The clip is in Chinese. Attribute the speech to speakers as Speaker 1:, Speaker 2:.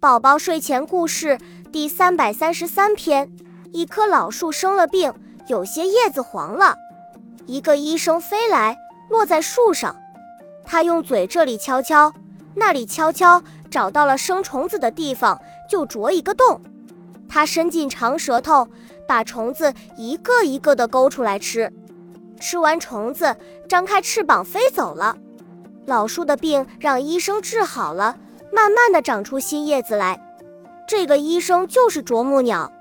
Speaker 1: 宝宝睡前故事第三百三十三篇：一棵老树生了病，有些叶子黄了。一个医生飞来，落在树上。他用嘴这里敲敲，那里敲敲，找到了生虫子的地方，就啄一个洞。他伸进长舌头，把虫子一个一个的勾出来吃。吃完虫子，张开翅膀飞走了。老树的病让医生治好了。慢慢的长出新叶子来，这个医生就是啄木鸟。